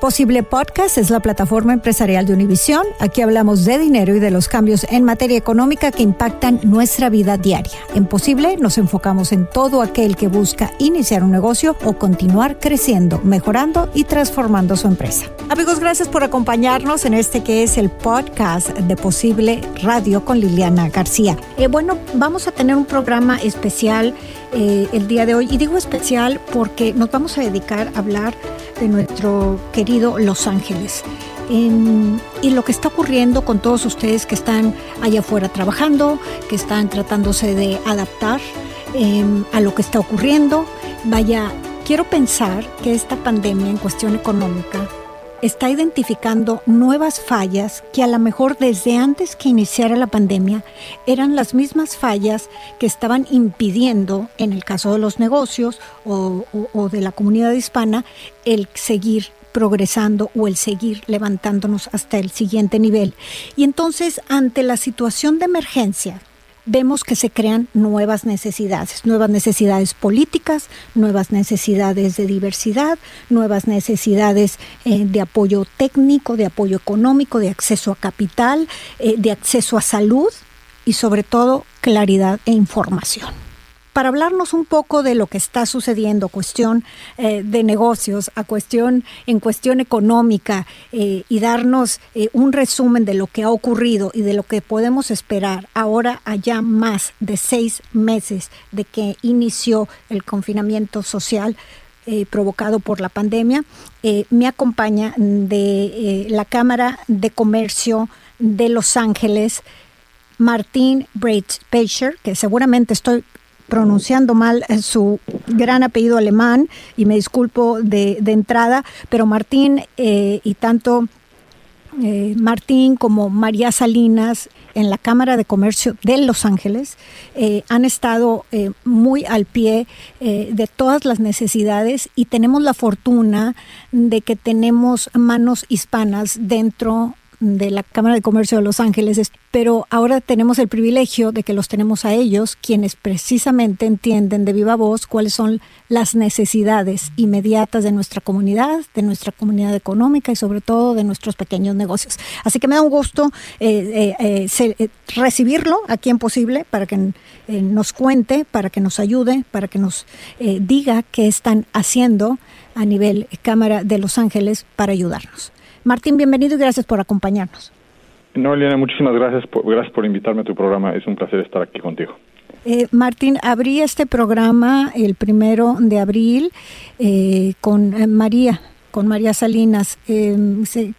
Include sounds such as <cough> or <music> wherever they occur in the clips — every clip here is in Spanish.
Posible Podcast es la plataforma empresarial de Univisión. Aquí hablamos de dinero y de los cambios en materia económica que impactan nuestra vida diaria. En Posible nos enfocamos en todo aquel que busca iniciar un negocio o continuar creciendo, mejorando y transformando su empresa. Amigos, gracias por acompañarnos en este que es el podcast de Posible Radio con Liliana García. Eh, bueno, vamos a tener un programa especial eh, el día de hoy y digo especial porque nos vamos a dedicar a hablar de nuestro querido Los Ángeles. y lo que está ocurriendo con todos ustedes que están allá afuera trabajando, que están tratándose de adaptar em, a lo que está ocurriendo. Vaya, quiero pensar que esta pandemia en cuestión económica está identificando nuevas fallas que a lo mejor desde antes que iniciara la pandemia eran las mismas fallas que estaban impidiendo, en el caso de los negocios o, de la comunidad hispana, el seguir progresando o el seguir levantándonos hasta el siguiente nivel. Y entonces, ante la situación de emergencia vemos que se crean nuevas necesidades, nuevas necesidades políticas, nuevas necesidades de diversidad, nuevas necesidades eh, de apoyo técnico, de apoyo económico, de acceso a capital, eh, de acceso a salud y sobre todo claridad e información para hablarnos un poco de lo que está sucediendo, cuestión eh, de negocios, a cuestión en cuestión económica eh, y darnos eh, un resumen de lo que ha ocurrido y de lo que podemos esperar ahora allá más de seis meses de que inició el confinamiento social. provocado por la pandemia, me acompaña de la Cámara de Comercio de Los Ángeles, Martín Pacher, que seguramente estoy pronunciando mal eh, su gran apellido alemán y me disculpo de, entrada, pero Martín eh, y tanto eh, Martín como María Salinas en la Cámara de Comercio de Los Ángeles han estado muy al pie de todas las necesidades y tenemos la fortuna de que tenemos manos hispanas dentro de la Cámara de Comercio de Los Ángeles, pero ahora tenemos el privilegio de que los tenemos a ellos, quienes precisamente entienden de viva voz cuáles son las necesidades inmediatas de nuestra comunidad, de nuestra comunidad económica y sobre todo de nuestros pequeños negocios. Así que me da un gusto eh, eh, eh, recibirlo aquí en Posible para que nos cuente, para que nos ayude, para que nos diga qué están haciendo a nivel Cámara de Los Ángeles para ayudarnos. Martín, bienvenido y gracias por acompañarnos. No, Eliana, muchísimas gracias por, gracias por invitarme a tu programa. Es un placer estar aquí contigo. Eh, Martín, abrí este programa el primero de abril eh, con eh, María, con María Salinas, eh,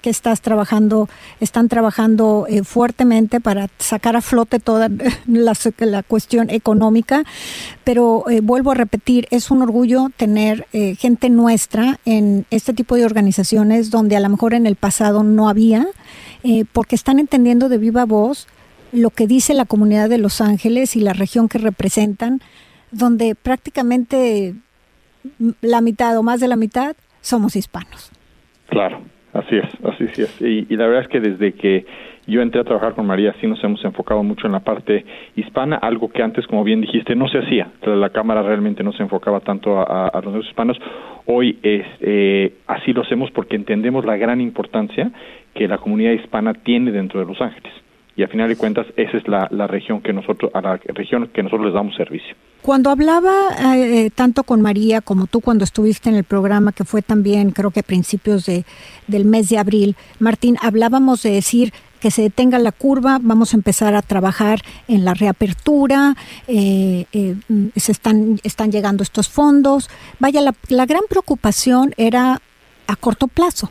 que estás trabajando, están trabajando eh, fuertemente para sacar a flote toda <laughs> la, cuestión económica, pero eh, vuelvo a repetir, es un orgullo tener gente nuestra en este tipo de organizaciones donde a lo mejor en el pasado no había, porque están entendiendo de viva voz lo que dice la comunidad de Los Ángeles y la región que representan, donde prácticamente la mitad o más de la mitad somos hispanos. Claro, así es, así es. Y, la verdad es que desde que yo entré a trabajar con María, sí nos hemos enfocado mucho en la parte hispana, algo que antes, como bien dijiste, no se hacía. La Cámara realmente no se enfocaba tanto a, los los hispanos. Hoy es, eh, así lo hacemos porque entendemos la gran importancia que la comunidad hispana tiene dentro de Los Ángeles y a final de cuentas esa es la, región que nosotros a la región que nosotros les damos servicio. Cuando hablaba eh, tanto con María como tú cuando estuviste en el programa que fue también creo que a principios de, del mes de abril, Martín, hablábamos de decir que se detenga la curva, vamos a empezar a trabajar en la reapertura, eh, eh, se están, están llegando estos fondos. Vaya, la gran preocupación era a corto plazo,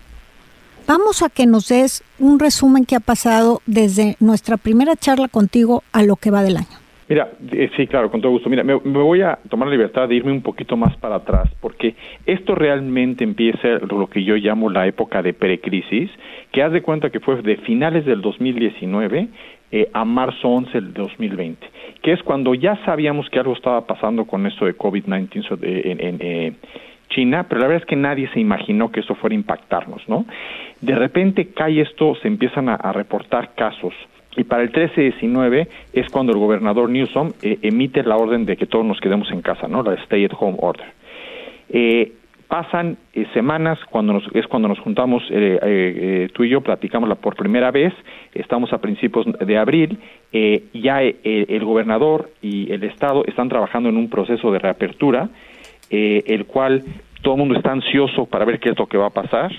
Vamos a que nos des un resumen que ha pasado desde nuestra primera charla contigo a lo que va del año. Mira, eh, sí, claro, con todo gusto. Mira, me, voy a tomar la libertad de irme un poquito más para atrás, porque esto realmente empieza lo que yo llamo la época de precrisis, que haz de cuenta que fue de finales del 2019 eh, a marzo 11 del 2020, que es cuando ya sabíamos que algo estaba pasando con esto de COVID-19 en, en eh, China, pero la verdad es que nadie se imaginó que eso fuera a impactarnos, ¿no? De repente cae esto, se empiezan a reportar casos y para el 13-19 es cuando el gobernador Newsom eh, emite la orden de que todos nos quedemos en casa, ¿no? La Stay at Home Order. Eh, pasan eh, semanas cuando nos, es cuando nos juntamos tú y yo platicamos por primera vez estamos a principios de abril ya el gobernador y el estado están trabajando en un proceso de reapertura el cual todo el mundo está ansioso para ver qué es lo que va a pasar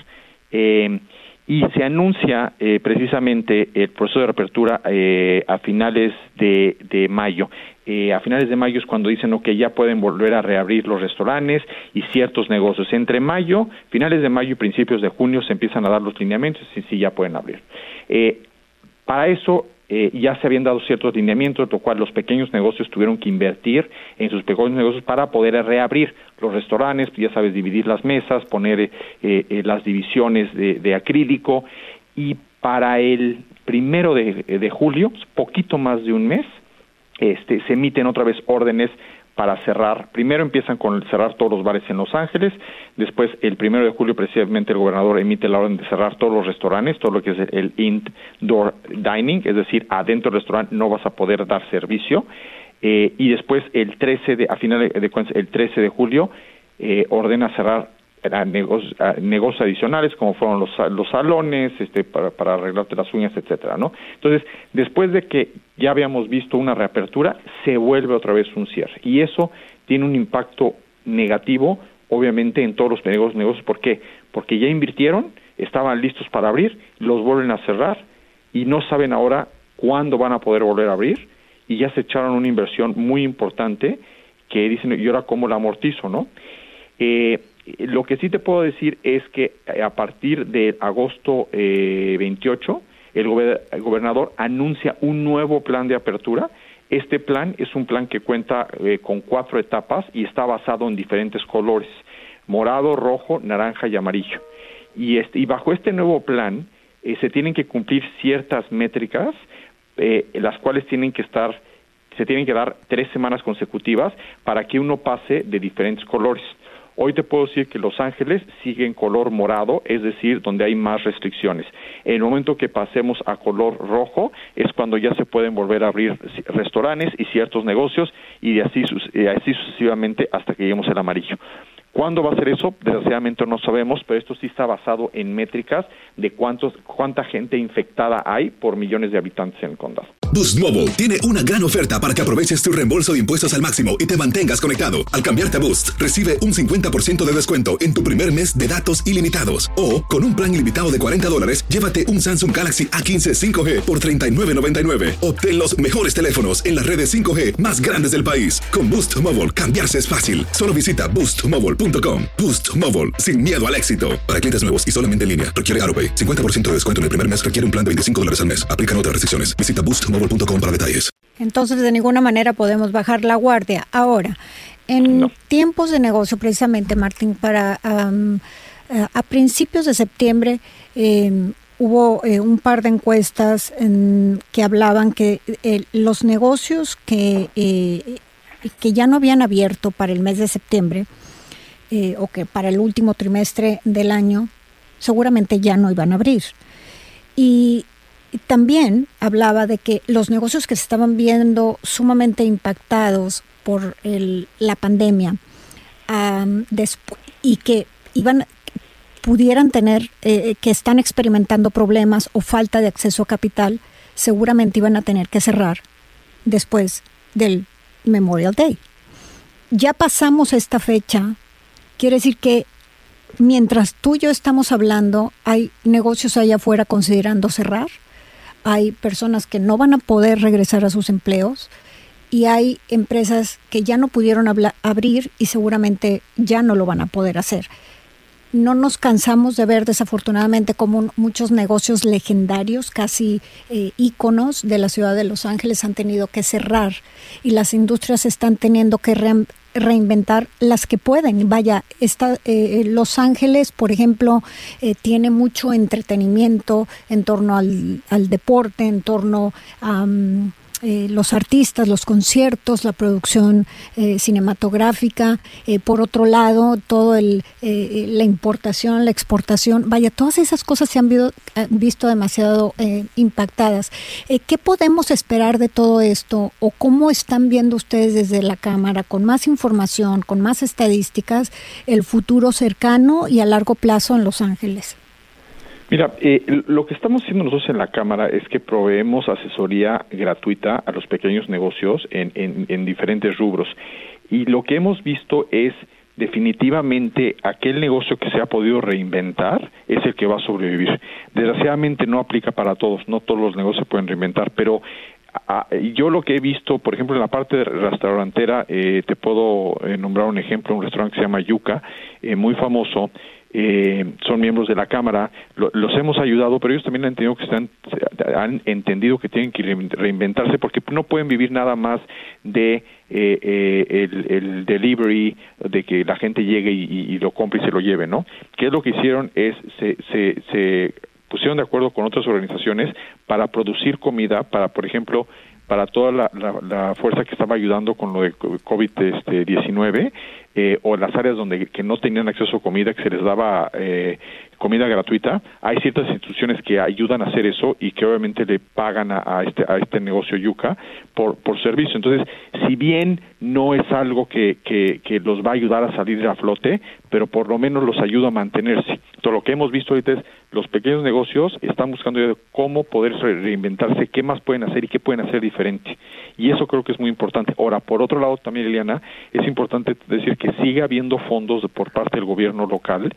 y se anuncia eh, precisamente el proceso de reapertura eh, a finales de, de mayo. Eh, a finales de mayo es cuando dicen que ya pueden volver a reabrir los restaurantes y ciertos negocios. Entre mayo, finales de mayo y principios de junio se empiezan a dar los lineamientos y sí ya pueden abrir. para eso eh, ya se habían dado ciertos lineamientos, lo cual los pequeños negocios tuvieron que invertir en sus pequeños negocios para poder reabrir los restaurantes, ya sabes, dividir las mesas, poner eh, eh, las divisiones de, acrílico. Y para el primero de, de julio, poquito más de un mes, este, se emiten otra vez órdenes para cerrar. Primero empiezan con cerrar todos los bares en Los Ángeles, después el primero de julio precisamente el gobernador emite la orden de cerrar todos los restaurantes, todo lo que es el indoor dining, es decir, adentro del restaurante no vas a poder dar servicio. Eh, y después el 13 de, a final de, el 13 de julio eh, ordena cerrar negocios, adicionales como fueron los, los salones este para, para arreglarte las uñas etcétera no entonces después de que ya habíamos visto una reapertura se vuelve otra vez un cierre. Y eso tiene un impacto negativo obviamente en todos los negocios negocios. ¿por qué? porque ya invirtieron estaban listos para abrir los vuelven a cerrar y no saben ahora cuándo van a poder volver a abrir. Y ya se echaron una inversión muy importante que dicen y ahora cómo la amortizo no eh, lo que sí te puedo decir es que eh, a partir de agosto eh, 28, el, gobernador anuncia un nuevo plan de apertura. Este plan es un plan que cuenta eh, con cuatro etapas y está basado en diferentes colores, morado, rojo, naranja y amarillo. Y, este, y bajo este nuevo plan eh, se tienen que cumplir ciertas métricas, las cuales tienen que estar, se tienen que dar tres semanas consecutivas para que uno pase de diferentes colores. Hoy te puedo decir que Los Ángeles sigue en color morado, es decir, donde hay más restricciones. En el momento que pasemos a color rojo es cuando ya se pueden volver a abrir restaurantes y ciertos negocios y así, así sucesivamente hasta que lleguemos al amarillo. ¿Cuándo va a ser eso? Desgraciadamente no sabemos, pero esto sí está basado en métricas de cuántos, cuánta gente infectada hay por millones de habitantes en el condado. Boost Mobile tiene una gran oferta para que aproveches tu reembolso de impuestos al máximo y te mantengas conectado. Al cambiarte a Boost, recibe un 50% de descuento en tu primer mes de datos ilimitados. O, con un plan ilimitado de 40 dólares, llévate un Samsung Galaxy A15 5G por $39.99. Obtén los mejores teléfonos en las redes 5G más grandes del país. Con Boost Mobile, cambiarse es fácil. Solo visita boostmobile.com. Boost Mobile, sin miedo al éxito. Para clientes nuevos y solamente en línea, requiere AroPay. 50% de descuento en el primer mes requiere un plan de 25 dólares al mes. Aplican otras restricciones. Visita boostmobile detalles. Entonces, de ninguna manera podemos bajar la guardia. Ahora, en tiempos de negocio, precisamente, Martín, para eh, a principios de septiembre em, hubo eh, un par de encuestas que hablaban que eh, los negocios que, que ya no habían abierto para el mes de septiembre o que para el último trimestre del año seguramente ya no iban a abrir. Y también hablaba de que los negocios que se estaban viendo sumamente impactados por la pandemia y que iban pudieran tener eh, que están experimentando problemas o falta de acceso a capital seguramente iban a tener que cerrar después del Memorial Day. Ya pasamos esta fecha, quiere decir que mientras tú y yo estamos hablando, hay negocios allá afuera considerando cerrar hay personas que no van a poder regresar a sus empleos y hay empresas que ya no pudieron abrir y seguramente ya no lo van a poder hacer. no nos cansamos de ver desafortunadamente como muchos negocios legendarios, casi eh, íconos de la ciudad de Los Ángeles han tenido que cerrar y las industrias están teniendo que reinventar las que pueden. Vaya, está, eh, Los Ángeles, por ejemplo, eh, tiene mucho entretenimiento en torno al, al deporte, en torno a... Eh, los artistas, los conciertos, la producción eh, cinematográfica, eh, por otro lado, todo el, la importación, la exportación, vaya, todas esas cosas se han visto demasiado impactadas. ¿Qué podemos esperar de todo esto o cómo están viendo ustedes desde la Cámara, con más información, con más estadísticas, el futuro cercano y a largo plazo en Los Ángeles? Mira, eh, lo que estamos haciendo nosotros en la Cámara es que proveemos asesoría gratuita a los pequeños negocios en, en, diferentes rubros. Y lo que hemos visto es definitivamente aquel negocio que se ha podido reinventar es el que va a sobrevivir. Desgraciadamente no aplica para todos, no todos los negocios se pueden reinventar, pero yo lo que he visto, por ejemplo, en la parte restaurantera, eh, te puedo eh, nombrar un ejemplo, un restaurante que se llama Yuca, muy famoso, eh, son miembros de la Cámara, los hemos ayudado, pero ellos también han entendido que están, han entendido que tienen que reinventarse porque no pueden vivir nada más de eh, eh, el, delivery, de que la gente llegue y, lo compre y se lo lleve, ¿no? ¿Qué es lo que hicieron? Es se, se pusieron de acuerdo con otras organizaciones para producir comida, para, por ejemplo, para toda la, la, fuerza que estaba ayudando con lo de COVID-19 este, eh, o las áreas donde que no tenían acceso a comida, que se les daba eh, comida gratuita, hay ciertas instituciones que ayudan a hacer eso y que obviamente le pagan a, este, a este negocio Yuca por, por servicio. Entonces, si bien no es algo que, que, los va a ayudar a salir a flote, pero por lo menos los ayuda a mantenerse. Todo lo que hemos visto ahorita es los pequeños negocios están buscando cómo poder reinventarse, qué más pueden hacer y qué pueden hacer diferente. Y eso creo que es muy importante. Ahora, por otro lado, también, Eliana, es importante decir que sigue habiendo fondos por parte del gobierno local,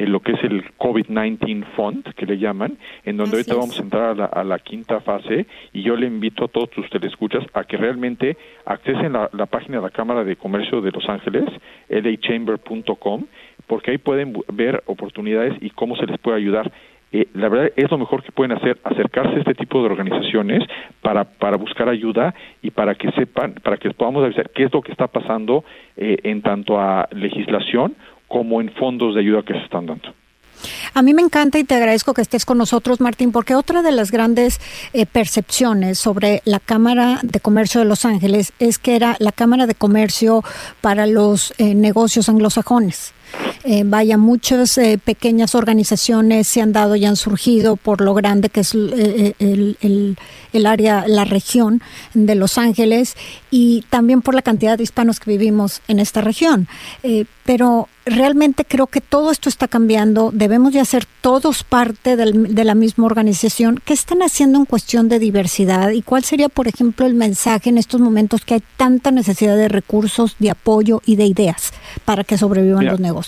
en lo que es el COVID-19 Fund, que le llaman, en donde ahorita vamos a entrar a la, quinta fase y yo le invito a todos tus telescuchas a que realmente accesen a la, página de la Cámara de Comercio de Los Ángeles, lachamber.com, porque ahí pueden ver oportunidades y cómo se les puede ayudar. Eh, la verdad es lo mejor que pueden hacer, acercarse a este tipo de organizaciones para, para buscar ayuda y para que sepan, para que podamos avisar qué es lo que está pasando eh, en tanto a legislación como en fondos de ayuda que se están dando. A mí me encanta y te agradezco que estés con nosotros, Martín, porque otra de las grandes eh, percepciones sobre la Cámara de Comercio de Los Ángeles es que era la Cámara de Comercio para los negocios anglosajones. Eh, vaya, muchas eh, pequeñas organizaciones se han dado y han surgido por lo grande que es eh, el, el, área, la región de Los Ángeles y también por la cantidad de hispanos que vivimos en esta región. pero realmente creo que todo esto está cambiando, debemos de hacer todos parte de la misma organización. ¿Qué están haciendo en cuestión de diversidad y cuál sería, por ejemplo, el mensaje en estos momentos que hay tanta necesidad de recursos, de apoyo y de ideas para que sobrevivan los negocios?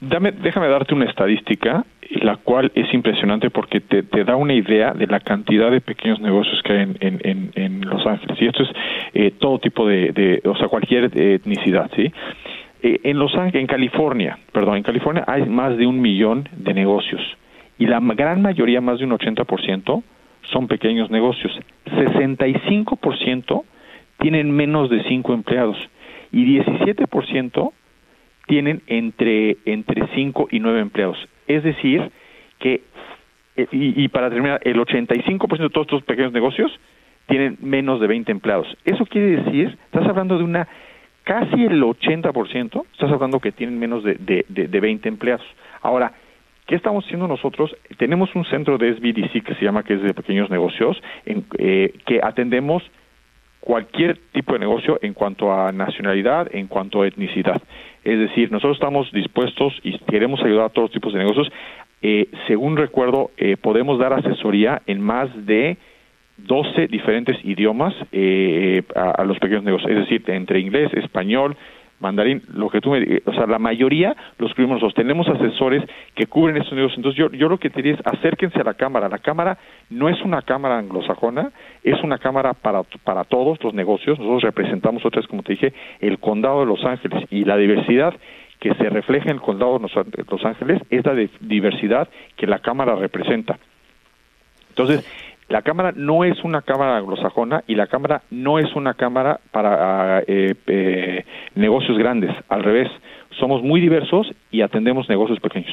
Dame, déjame darte una estadística, la cual es impresionante porque te, da una idea de la cantidad de pequeños negocios que hay en, Los Ángeles. Y esto es eh, todo tipo de, o sea, cualquier etnicidad, ¿sí? Eh, en Los Ángeles, en California, perdón, en California hay más de un millón de negocios y la gran mayoría, más de un 80%, son pequeños negocios. 65% tienen menos de 5 empleados y 17% tienen entre entre 5 y 9 empleados. Es decir, que eh, y, para terminar, el 85% de todos estos pequeños negocios tienen menos de 20 empleados. Eso quiere decir, estás hablando de una casi el 80%, estás hablando que tienen menos de, de, de, 20 empleados. Ahora, ¿Qué estamos haciendo nosotros? Tenemos un centro de SBDC que se llama que es de pequeños negocios, en, eh, que atendemos cualquier tipo de negocio en cuanto a nacionalidad, en cuanto a etnicidad. Es decir, nosotros estamos dispuestos y queremos ayudar a todos los tipos de negocios. Eh, según recuerdo, eh, podemos dar asesoría en más de 12 diferentes idiomas eh, a, los pequeños negocios, es decir, entre inglés, español, mandarín, lo que tú me o sea, la mayoría los cubrimos nosotros. Tenemos asesores que cubren estos negocios. Entonces, yo, yo lo que te diría es acérquense a la Cámara. La Cámara no es una Cámara anglosajona, es una Cámara para, para todos los negocios. Nosotros representamos, otra vez, como te dije, el Condado de Los Ángeles y la diversidad que se refleja en el condado de Los Ángeles es la de diversidad que la Cámara representa. Entonces, la Cámara no es una Cámara anglosajona y la Cámara no es una Cámara para eh, eh, negocios grandes, al revés, somos muy diversos y atendemos negocios pequeños.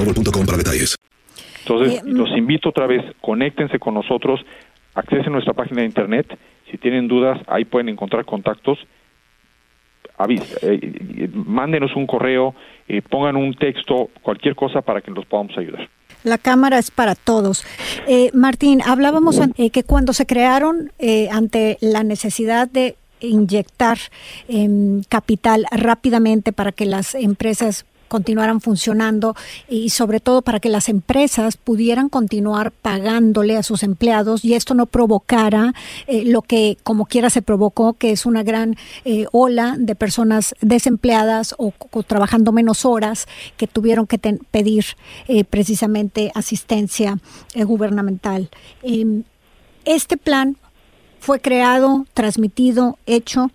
para detalles. Entonces, los invito otra vez, conéctense con nosotros, accesen a nuestra página de internet, si tienen dudas, ahí pueden encontrar contactos, eh, mándenos un correo, eh, pongan un texto, cualquier cosa para que nos podamos ayudar. La cámara es para todos. Eh, Martín, hablábamos que cuando se crearon ante la necesidad de inyectar em, capital rápidamente para que las empresas continuaran funcionando y sobre todo para que las empresas pudieran continuar pagándole a sus empleados y esto no provocara eh, lo que como quiera se provocó, que es una gran eh, ola de personas desempleadas o, trabajando menos horas que tuvieron que pedir eh, precisamente asistencia gubernamental. Em, este plan fue creado, transmitido, hecho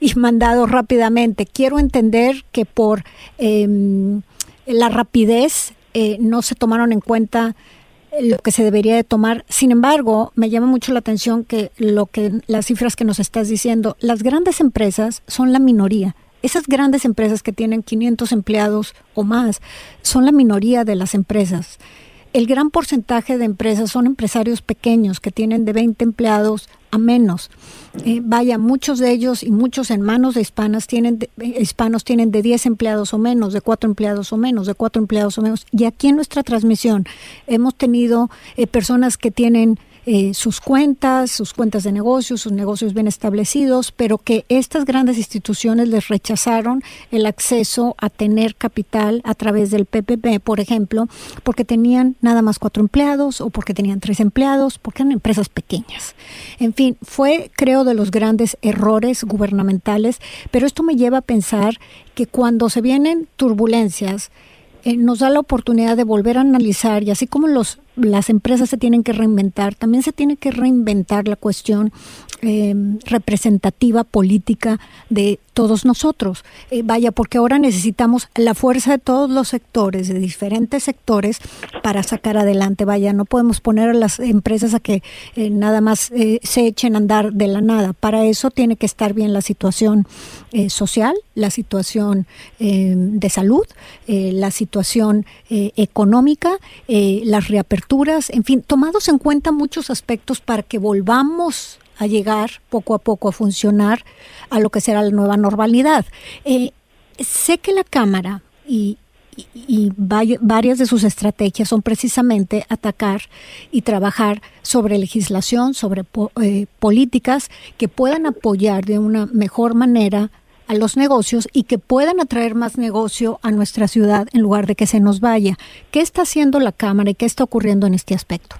y mandado rápidamente. Quiero entender que por em, la rapidez eh, no se tomaron en cuenta lo que se debería de tomar. Sin embargo, me llama mucho la atención que lo que las cifras que nos estás diciendo, las grandes empresas son la minoría. Esas grandes empresas que tienen 500 empleados o más son la minoría de las empresas. El gran porcentaje de empresas son empresarios pequeños que tienen de 20 empleados a menos. Eh, vaya, muchos de ellos y muchos en manos de hispanas tienen eh, hispanos tienen de 10 empleados o menos, de 4 empleados o menos, de 4 empleados o menos. Y aquí en nuestra transmisión hemos tenido eh, personas que tienen eh, sus cuentas, sus cuentas de negocios, sus negocios bien establecidos, pero que estas grandes instituciones les rechazaron el acceso a tener capital a través del PPP, por ejemplo, porque tenían nada más cuatro empleados o porque tenían tres empleados, porque eran empresas pequeñas. En fin, fue, creo, de los grandes errores gubernamentales, pero esto me lleva a pensar que cuando se vienen turbulencias, eh, nos da la oportunidad de volver a analizar y así como los las empresas se tienen que reinventar, también se tiene que reinventar la cuestión eh, representativa política de todos nosotros. Eh, vaya, porque ahora necesitamos la fuerza de todos los sectores, de diferentes sectores, para sacar adelante. Vaya, no podemos poner a las empresas a que eh, nada más se echen a andar de la nada. Para eso tiene que estar bien la situación social, la situación de salud, la situación económica, las reaperturas en fin, tomados en cuenta muchos aspectos para que volvamos a llegar poco a poco a funcionar a lo que será la nueva normalidad. Eh, sé que la Cámara y, varias de sus estrategias son precisamente atacar y trabajar sobre legislación, sobre eh, políticas que puedan apoyar de una mejor manera a los negocios y que puedan atraer más negocio a nuestra ciudad en lugar de que se nos vaya. ¿Qué está haciendo la Cámara y qué está ocurriendo en este aspecto?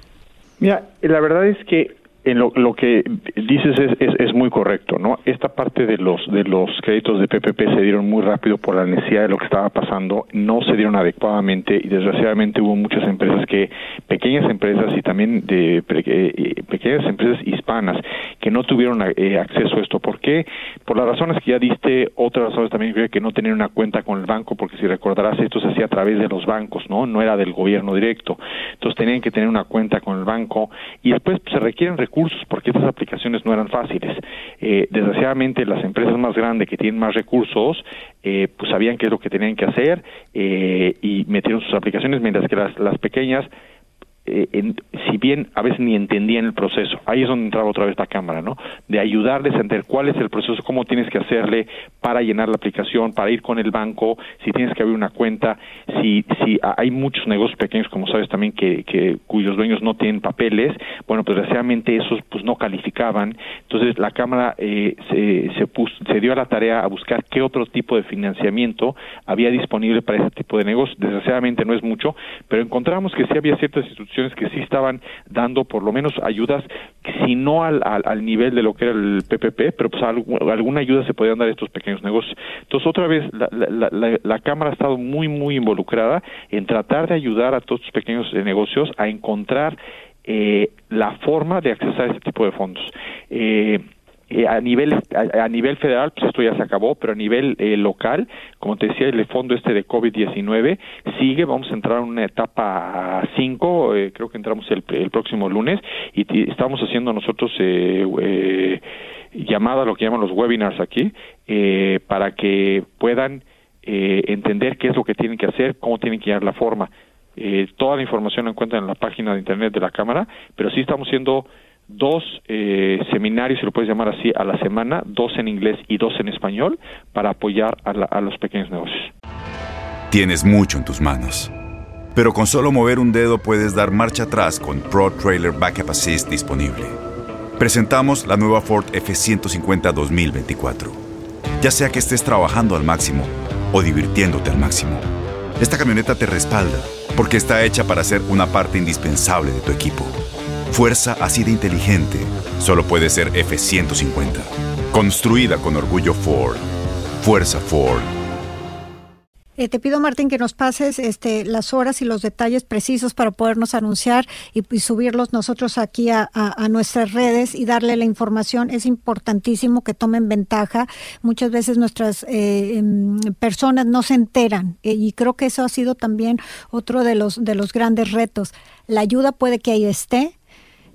Mira, la verdad es que en lo, que dices es, es, es, muy correcto, ¿no? Esta parte de los de los créditos de PPP se dieron muy rápido por la necesidad de lo que estaba pasando, no se dieron adecuadamente y desgraciadamente hubo muchas empresas que pequeñas empresas y también de eh, pequeñas empresas hispanas que no tuvieron eh, acceso a esto. ¿Por qué? Por las razones que ya diste, otras razones también que no tenían una cuenta con el banco, porque si recordarás esto se hacía a través de los bancos, ¿no? No era del gobierno directo. Entonces tenían que tener una cuenta con el banco y después pues, se requieren recursos recursos porque estas aplicaciones no eran fáciles. Eh, desgraciadamente las empresas más grandes que tienen más recursos eh, pues sabían qué es lo que tenían que hacer eh, y metieron sus aplicaciones mientras que las, las pequeñas eh, si bien a veces ni entendían el proceso, ahí es donde entraba otra vez la cámara, ¿no? De ayudarles a entender cuál es el proceso, cómo tienes que hacerle para llenar la aplicación, para ir con el banco, si tienes que abrir una cuenta, si, si hay muchos negocios pequeños, como sabes también, que, que cuyos dueños no tienen papeles, bueno, pues desgraciadamente esos pues no calificaban, entonces la cámara eh, se, se, se dio a la tarea a buscar qué otro tipo de financiamiento había disponible para ese tipo de negocios, desgraciadamente no es mucho, pero encontramos que sí había ciertas instituciones que sí estaban dando por lo menos ayudas, si no al, al, nivel de lo que era el PPP, pero pues alguna ayuda se podían dar a estos pequeños negocios. Entonces, otra vez, la, la, la, Cámara ha estado muy, muy involucrada en tratar de ayudar a todos estos pequeños negocios a encontrar eh, la forma de accesar este tipo de fondos. Eh, eh, a nivel a, nivel federal pues esto ya se acabó pero a nivel eh, local como te decía el fondo este de COVID-19 sigue vamos a entrar en una etapa 5 eh, creo que entramos el, el, próximo lunes y, estamos haciendo nosotros eh, llamadas lo que llaman los webinars aquí para que puedan entender qué es lo que tienen que hacer cómo tienen que llevar la forma. Toda la información la encuentran en la página de internet de la cámara pero sí estamos siendo dos eh, seminarios, si lo puedes llamar así, a la semana, dos en inglés y dos en español, para apoyar a, a los pequeños negocios. Tienes mucho en tus manos, pero con solo mover un dedo puedes dar marcha atrás con Pro Trailer Backup Assist disponible. Presentamos la nueva Ford F150 2024. Ya sea que estés trabajando al máximo o divirtiéndote al máximo, esta camioneta te respalda porque está hecha para ser una parte indispensable de tu equipo. Fuerza así de inteligente solo puede ser F-150. Construida con orgullo Ford. Fuerza Ford. Eh, te pido, Martín, que nos pases este, las horas y los detalles precisos para podernos anunciar y, subirlos nosotros aquí a, nuestras redes y darle la información. Es importantísimo que tomen ventaja. Muchas veces nuestras eh, em, personas no se enteran eh, y creo que eso ha sido también otro de los, de los grandes retos. La ayuda puede que ahí esté,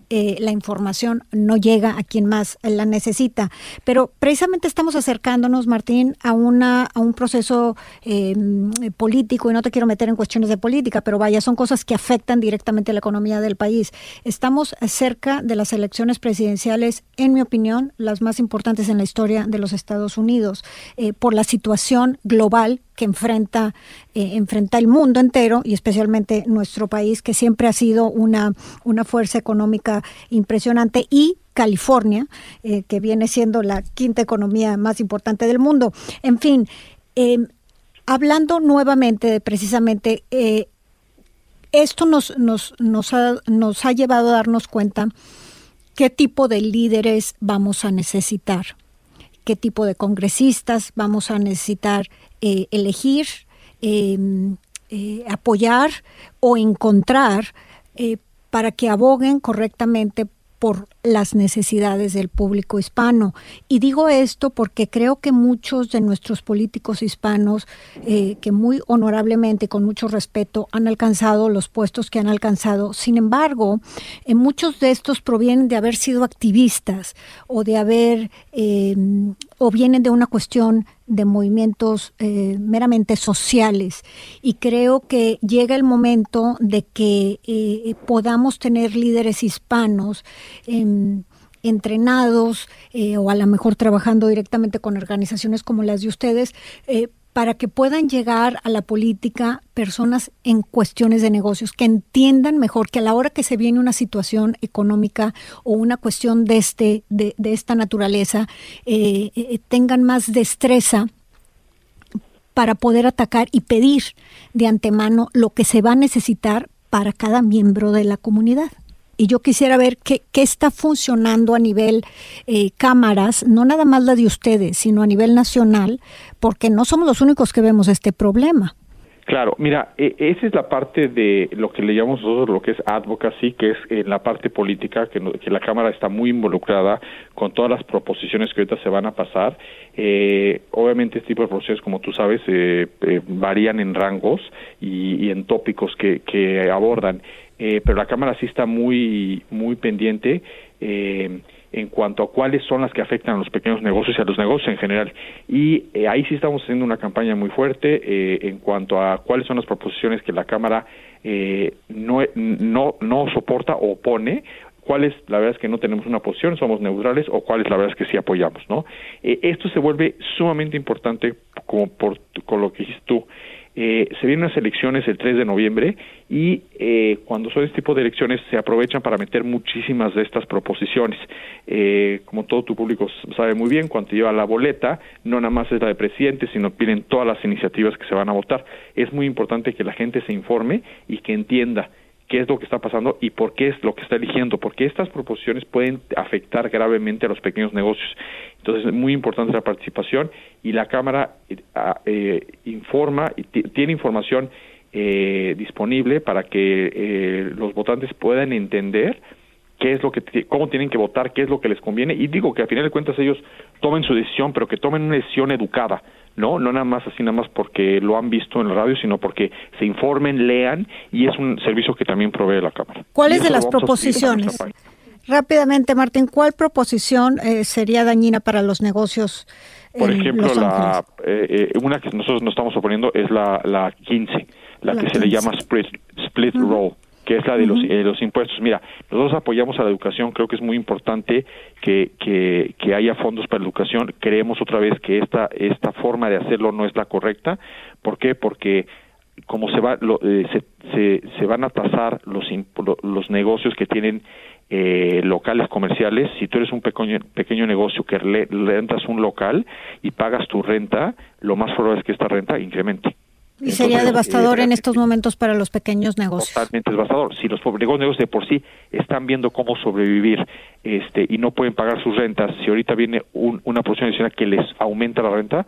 eh, la información no llega a quien más la necesita. Pero precisamente estamos acercándonos, Martín, a, una, a un proceso em, político, y no te quiero meter en cuestiones de política, pero vaya, son cosas que afectan directamente a la economía del país. Estamos cerca de las elecciones presidenciales, en mi opinión, las más importantes en la historia de los Estados Unidos, eh, por la situación global que enfrenta, eh, enfrenta el mundo entero y especialmente nuestro país, que siempre ha sido una, una fuerza económica impresionante y California, eh, que viene siendo la quinta economía más importante del mundo. En fin, em, hablando nuevamente de precisamente eh, esto nos, nos, nos, ha, nos ha llevado a darnos cuenta qué tipo de líderes vamos a necesitar, qué tipo de congresistas vamos a necesitar eh, elegir, em, eh, apoyar o encontrar eh, para que aboguen correctamente por las necesidades del público hispano. Y digo esto porque creo que muchos de nuestros políticos hispanos, eh, que muy honorablemente y con mucho respeto han alcanzado los puestos que han alcanzado, sin embargo, eh, muchos de estos provienen de haber sido activistas o de haber, eh, o vienen de una cuestión de movimientos meramente sociales. Y creo que llega el momento de que podamos tener líderes hispanos entrenados eh, o a lo mejor trabajando directamente con organizaciones como las de ustedes, eh, para que puedan llegar a la política personas en cuestiones de negocios, que entiendan mejor que a la hora que se viene una situación económica o una cuestión de, este, de, esta naturaleza, eh, tengan más destreza para poder atacar y pedir de antemano lo que se va a necesitar para cada miembro de la comunidad y yo quisiera ver qué, qué está funcionando a nivel eh, cámaras, no nada más la de ustedes, sino a nivel nacional, porque no somos los únicos que vemos este problema. Claro, mira, e, esa es la parte de lo que le llamamos nosotros lo que es advocacy, que es en la parte política, que, que, la Cámara está muy involucrada con todas las proposiciones que ahorita se van a pasar. Eh, obviamente este tipo de proposiciones, como tú sabes, eh, varían en rangos y, y en tópicos que, que abordan. Eh, pero la Cámara sí está muy, muy pendiente. Eh, en cuanto a cuáles son las que afectan a los pequeños negocios y a los negocios en general. Y eh, ahí sí estamos haciendo una campaña muy fuerte eh, en cuanto a cuáles son las proposiciones que la Cámara eh, no, no, no soporta o opone cuáles la verdad es que no tenemos una posición, somos neutrales o cuáles la verdad es que sí apoyamos, ¿no? esto se vuelve sumamente importante como por con lo que dijiste tú eh, se vienen unas elecciones el 3 de noviembre y eh, cuando son este tipo de elecciones se aprovechan para meter muchísimas de estas proposiciones. Eh, como todo tu público sabe muy bien, cuando lleva la boleta, no nada más es la de presidente, sino piden todas las iniciativas que se van a votar. Es muy importante que la gente se informe y que entienda qué es lo que está pasando y por qué es lo que está eligiendo, porque estas proposiciones pueden afectar gravemente a los pequeños negocios. Entonces es muy importante la participación y la Cámara eh, eh informa y tiene información eh, disponible para que eh, los votantes puedan entender qué es lo que cómo tienen que votar, qué es lo que les conviene y digo que a final de cuentas ellos tomen su decisión, pero que tomen una decisión educada, ¿no? No nada más así nada más porque lo han visto en la radio, sino porque se informen, lean y es un servicio que también provee la Cámara. ¿Cuáles de las proposiciones? Rápidamente, Martín, ¿cuál proposición eh, sería dañina para los negocios? Por ejemplo, la, eh, eh, una que nosotros nos estamos oponiendo es la, la 15, la, que se le llama split, split roll que es la de los, eh, los impuestos. Mira, nosotros apoyamos a la educación, creo que es muy importante que, que, que haya fondos para la educación. Creemos otra vez que esta, esta forma de hacerlo no es la correcta. ¿Por qué? Porque como se va lo, eh, se, se, se, van a tasar los los negocios que tienen eh, locales comerciales si tú eres un pequeño pequeño negocio que le, rentas un local y pagas tu renta lo más probable es que esta renta incremente y sería devastador en estos momentos para los pequeños negocios. Totalmente devastador. Si los negocios de por sí están viendo cómo sobrevivir este y no pueden pagar sus rentas, si ahorita viene una posición adicional que les aumenta la renta,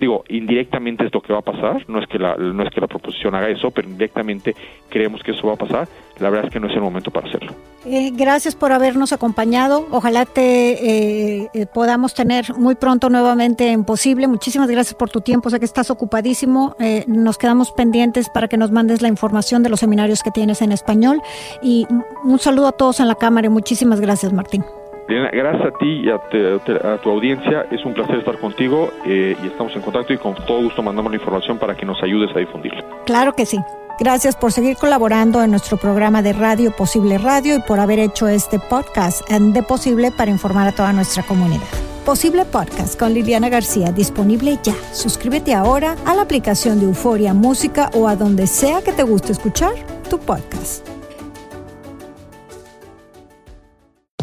digo, indirectamente es lo que va a pasar, no es que la, no es que la proposición haga eso, pero indirectamente creemos que eso va a pasar, la verdad es que no es el momento para hacerlo. Eh, gracias por habernos acompañado, ojalá te eh, eh, podamos tener muy pronto nuevamente en Posible, muchísimas gracias por tu tiempo, sé que estás ocupadísimo, nos quedamos pendientes para que nos mandes la información de los seminarios que tienes en español. Y un saludo a todos en la Cámara y muchísimas gracias Martín gracias a ti y a, tu audiencia. Es un placer estar contigo eh, y estamos en contacto y con todo gusto mandamos la información para que nos ayudes a difundirla. Claro que sí. Gracias por seguir colaborando en nuestro programa de radio Posible Radio y por haber hecho este podcast de Posible para informar a toda nuestra comunidad. Posible Podcast con Liliana García, disponible ya. Suscríbete ahora a la aplicación de Euforia Música o a donde sea que te guste escuchar tu podcast.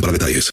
para detalles.